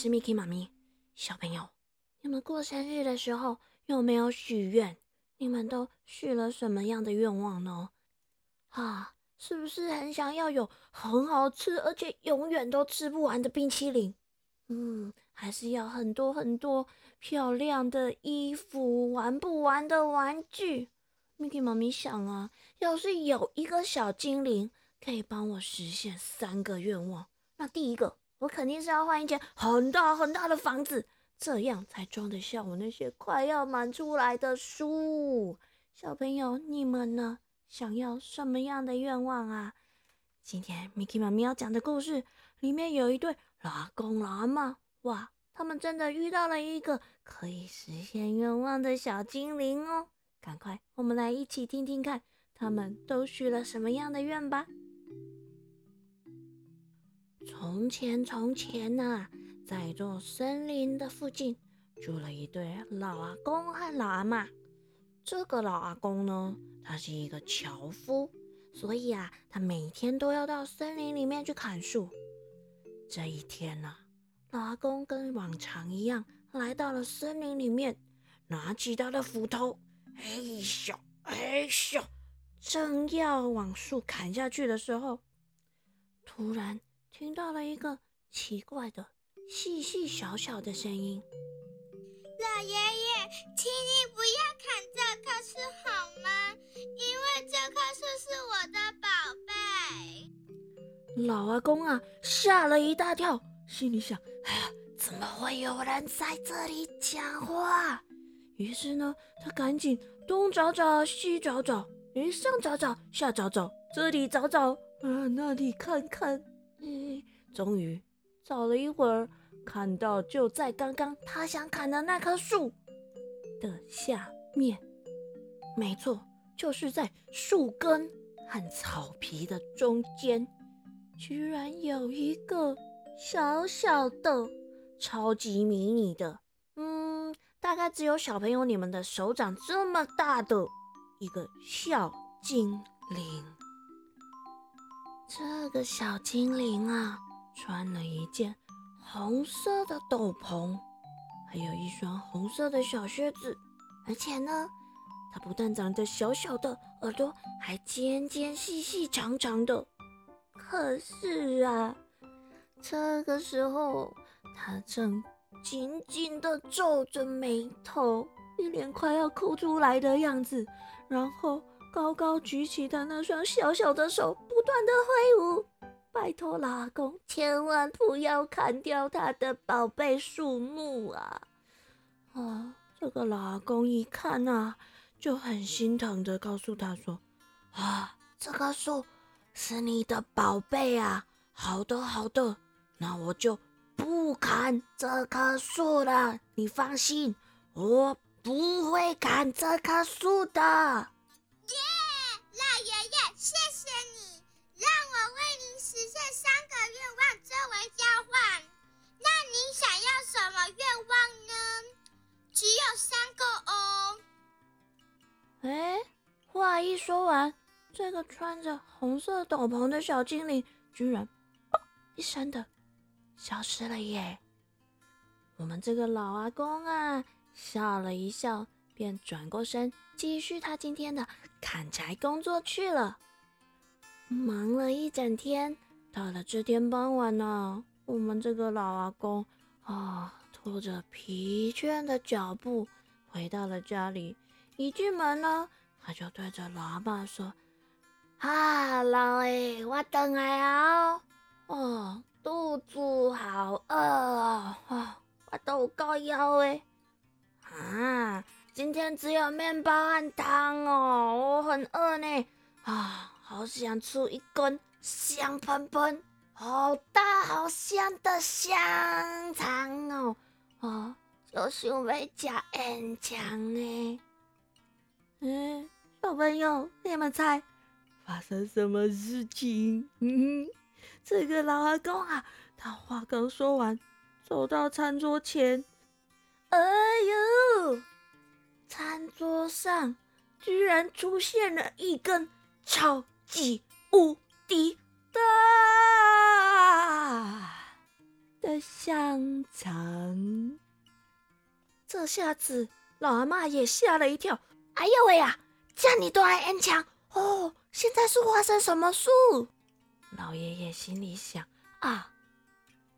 是 Miki 妈咪。小朋友，你们过生日的时候有没有许愿？你们都许了什么样的愿望呢？啊，是不是很想要有很好吃而且永远都吃不完的冰淇淋？嗯，还是要很多很多漂亮的衣服、玩不完的玩具？Miki 妈咪想啊，要是有一个小精灵可以帮我实现三个愿望，那第一个我肯定是要换一间很大很大的房子。这样才装得下我那些快要满出来的书。小朋友，你们呢？想要什么样的愿望啊？今天 Miki 妈咪要讲的故事里面有一对老公老妈，哇，他们真的遇到了一个可以实现愿望的小精灵哦！赶快，我们来一起听听看，他们都许了什么样的愿吧。从前，从前呐。在一座森林的附近，住了一对老阿公和老阿妈。这个老阿公呢，他是一个樵夫，所以啊，他每天都要到森林里面去砍树。这一天呢，老阿公跟往常一样来到了森林里面，拿起他的斧头，哎咻哎咻，正要往树砍下去的时候，突然听到了一个奇怪的。细细小小的声音，老爷爷，请你不要砍这棵树好吗？因为这棵树是我的宝贝。老阿公啊，吓了一大跳，心里想：哎呀，怎么会有人在这里讲话？于是呢，他赶紧东找找，西找找，哎，上找找，下找找，这里找找，啊，那里看看，嗯，终于找了一会儿。看到就在刚刚他想砍的那棵树的下面，没错，就是在树根和草皮的中间，居然有一个小小的、超级迷你的，嗯，大概只有小朋友你们的手掌这么大的一个小精灵。这个小精灵啊，穿了一件。红色的斗篷，还有一双红色的小靴子，而且呢，它不但长着小小的，耳朵还尖尖细细长长的。可是啊，这个时候，它正紧紧地皱着眉头，一脸快要哭出来的样子，然后高高举起的那双小小的手，不断的挥舞。拜托老公，千万不要砍掉他的宝贝树木啊！啊，这个老公一看啊，就很心疼的告诉他说：“啊，这棵树是你的宝贝啊，好的好的，那我就不砍这棵树了。你放心，我不会砍这棵树的。”一说完，这个穿着红色斗篷的小精灵居然“”一声的消失了耶！我们这个老阿公啊，笑了一笑，便转过身继续他今天的砍柴工作去了。忙了一整天，到了这天傍晚呢，我们这个老阿公啊，拖着疲倦的脚步回到了家里。一进门呢，他就对着老阿爸说：“啊，老诶，我等来啊！哦，肚子好饿哦，啊，我都够腰诶。啊，今天只有面包和汤哦，我很饿呢，啊。”好想吃一根香喷喷、好大好香的香肠哦！啊，就想要加烟肠呢。嗯，小朋友，你们猜发生什么事情？嗯，这个老阿公啊，他话刚说完，走到餐桌前，哎呦，餐桌上居然出现了一根超。级无敌大的香肠。这下子老阿妈也吓了一跳。哎呦喂呀，这样你都爱恩强哦？现在是发生什么事？老爷爷心里想啊，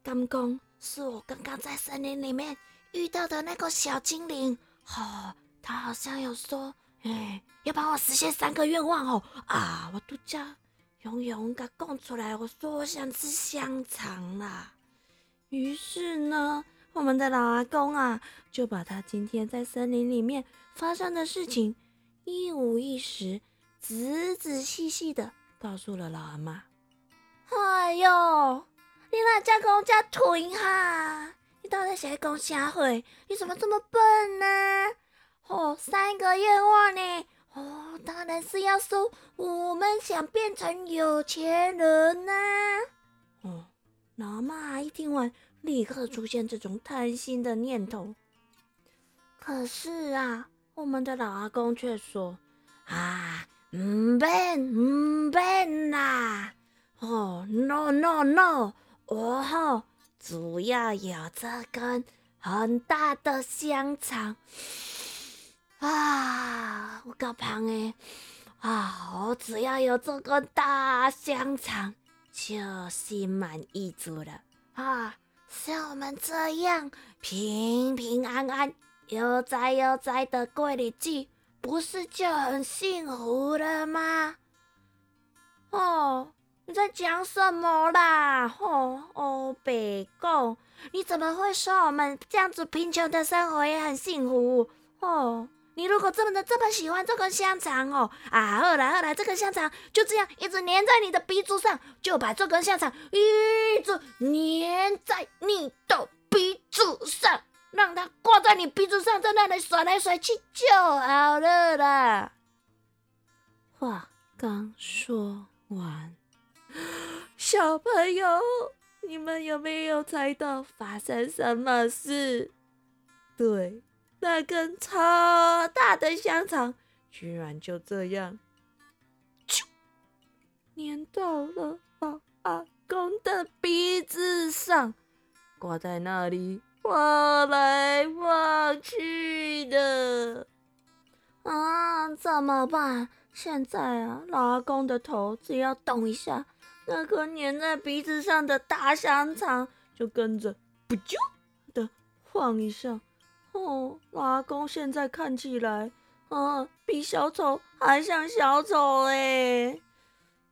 刚刚是我刚刚在森林里面遇到的那个小精灵。哦，他好像有说，哎，要帮我实现三个愿望哦。啊，我独家勇勇给供出来，我说我想吃香肠啦。于是呢，我们的老阿公啊，就把他今天在森林里面发生的事情一五一十、仔仔细细的告诉了老阿妈。哎呦，你那家公家吞哈？你到底是讲啥话？你怎么这么笨呢？哦，三个愿望呢？哦，当然是要说我们想变成有钱人呐。哦，老妈一听完，立刻出现这种贪心的念头。可是啊，我们的老阿公却说：“啊，唔变唔变啦。”哦，no no no！我哈主要有这根很大的香肠啊，我够胖诶啊！我只要有这根大香肠，就心满意足了啊！像我们这样平平安安、悠哉悠哉的过日子，不是就很幸福了吗？哦。你在讲什么啦？哦哦，北公，你怎么会说我们这样子贫穷的生活也很幸福？哦，你如果这么的这么喜欢这根香肠哦，啊，后来后来这根香肠就这样一直粘在你的鼻子上，就把这根香肠一直粘在你的鼻子上，让它挂在你鼻子上，在那里甩来甩去就好了啦。话刚说完。小朋友，你们有没有猜到发生什么事？对，那根超大的香肠居然就这样，啾粘到了老阿公的鼻子上，挂在那里晃来晃去的。啊，怎么办？现在啊，老阿公的头只要动一下。那颗粘在鼻子上的大香肠就跟着不啾的晃一下。哦，老阿公现在看起来，啊，比小丑还像小丑哎。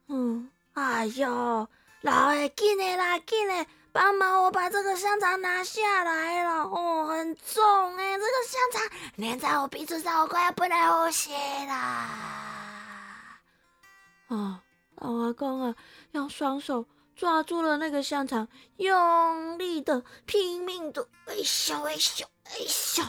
嗯，哎呦，老爷，紧的啦，紧的，帮忙我把这个香肠拿下来了。哦，很重哎，这个香肠粘在我鼻子上，我快要不能呼吸啦。啊。老阿公啊，用双手抓住了那个香肠，用力的、拼命的，哎咻哎咻哎咻，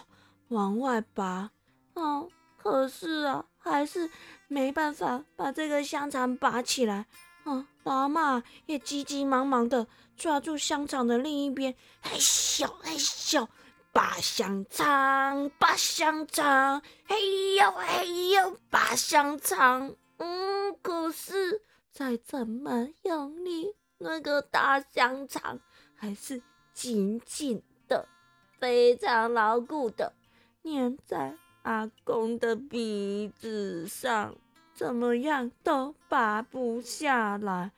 往外拔。哦，可是啊，还是没办法把这个香肠拔起来。哦，老阿妈也急急忙忙的抓住香肠的另一边，哎咻哎咻，拔香肠，拔香肠，哎呦哎呦，拔香肠。嗯，可是。再怎么用力，那个大香肠还是紧紧的、非常牢固的粘在阿公的鼻子上，怎么样都拔不下来。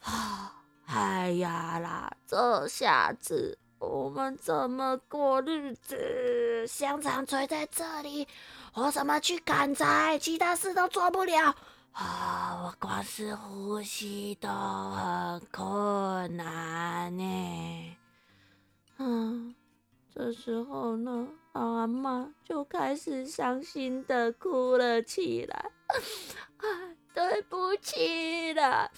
啊，哎呀啦，这下子我们怎么过日子？香肠垂在这里，我怎么去砍柴？其他事都做不了。啊，我光是呼吸都很困难呢。嗯，这时候呢，阿妈就开始伤心的哭了起来。啊，对不起啦，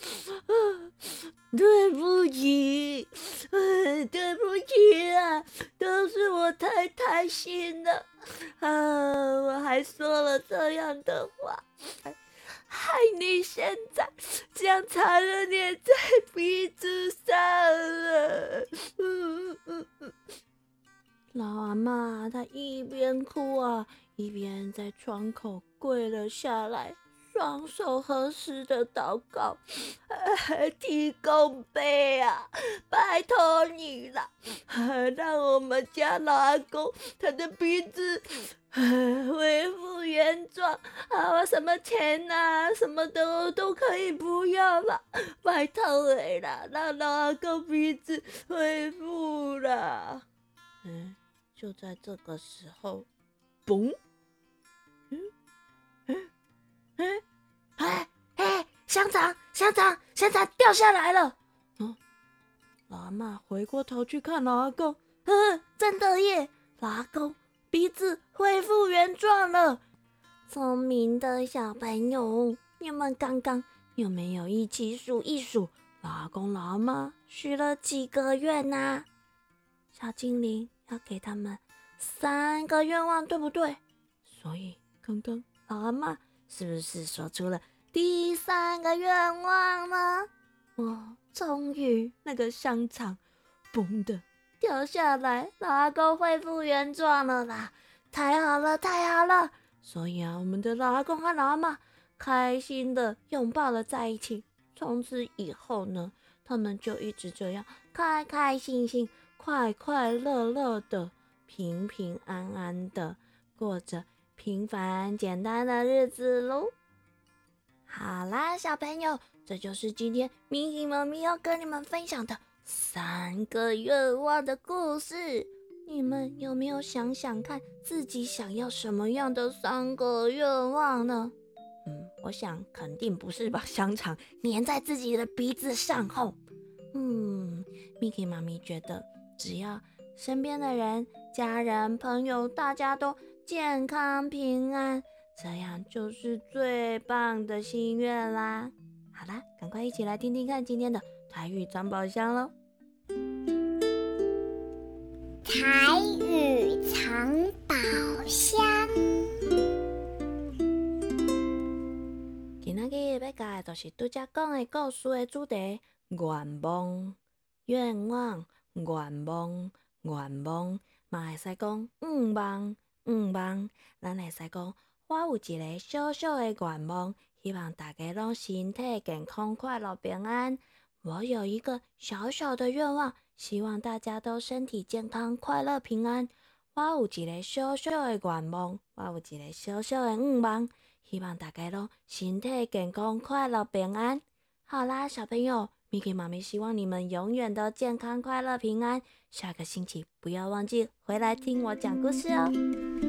对不起，对不起啊，都是我太贪心了。啊，我还说了这样的话。害你现在将残忍粘在鼻子上了。老阿妈她一边哭啊，一边在窗口跪了下来，双手合十的祷告：“提供杯啊，拜托你了，让我们家老阿公他的鼻子恢复原状啊！什么钱呐，什么的都可以不要了，拜托你了，让老阿公鼻子恢复了。嗯，就在这个时候，嘣！嗯嗯嗯，哎哎，香肠香肠香肠掉下来了！嗯。老阿妈回过头去看老阿公，嗯，真的耶！老阿公鼻子恢复原状了。聪明的小朋友，你们刚刚有没有一起数一数老阿公、老阿妈许了几个愿呐？小精灵要给他们三个愿望，对不对？所以刚刚老阿妈是不是说出了第三个愿望呢？哦。终于，那个香肠嘣的掉下来，老阿公恢复原状了啦！太好了，太好了！所以啊，我们的老阿公和老阿妈开心的拥抱了在一起。从此以后呢，他们就一直这样开开心心、快快乐乐的、平平安安的过着平凡简单的日子喽。好啦，小朋友。这就是今天咪咪妈咪要跟你们分享的三个愿望的故事。你们有没有想想看自己想要什么样的三个愿望呢？嗯，我想肯定不是把香肠粘在自己的鼻子上后。嗯，咪咪妈咪觉得只要身边的人、家人、朋友大家都健康平安，这样就是最棒的心愿啦。好啦，赶快一起来听听看今天的台语藏宝箱喽！台语藏宝箱。今仔日要教的就是拄则讲的故事的主题：愿望、愿望、愿望、愿望。嘛会使讲愿望、愿望，咱会使讲我有一个小小的愿望。希望大家拢身体健康、快乐、平安。我有一个小小的愿望，希望大家都身体健康、快乐、平安。我有一个小小的愿望，我有一个小小的愿望，希望大家拢身体健康、快乐、平安。好啦，小朋友，Miki 妈咪希望你们永远都健康、快乐、平安。下个星期不要忘记回来听我讲故事哦。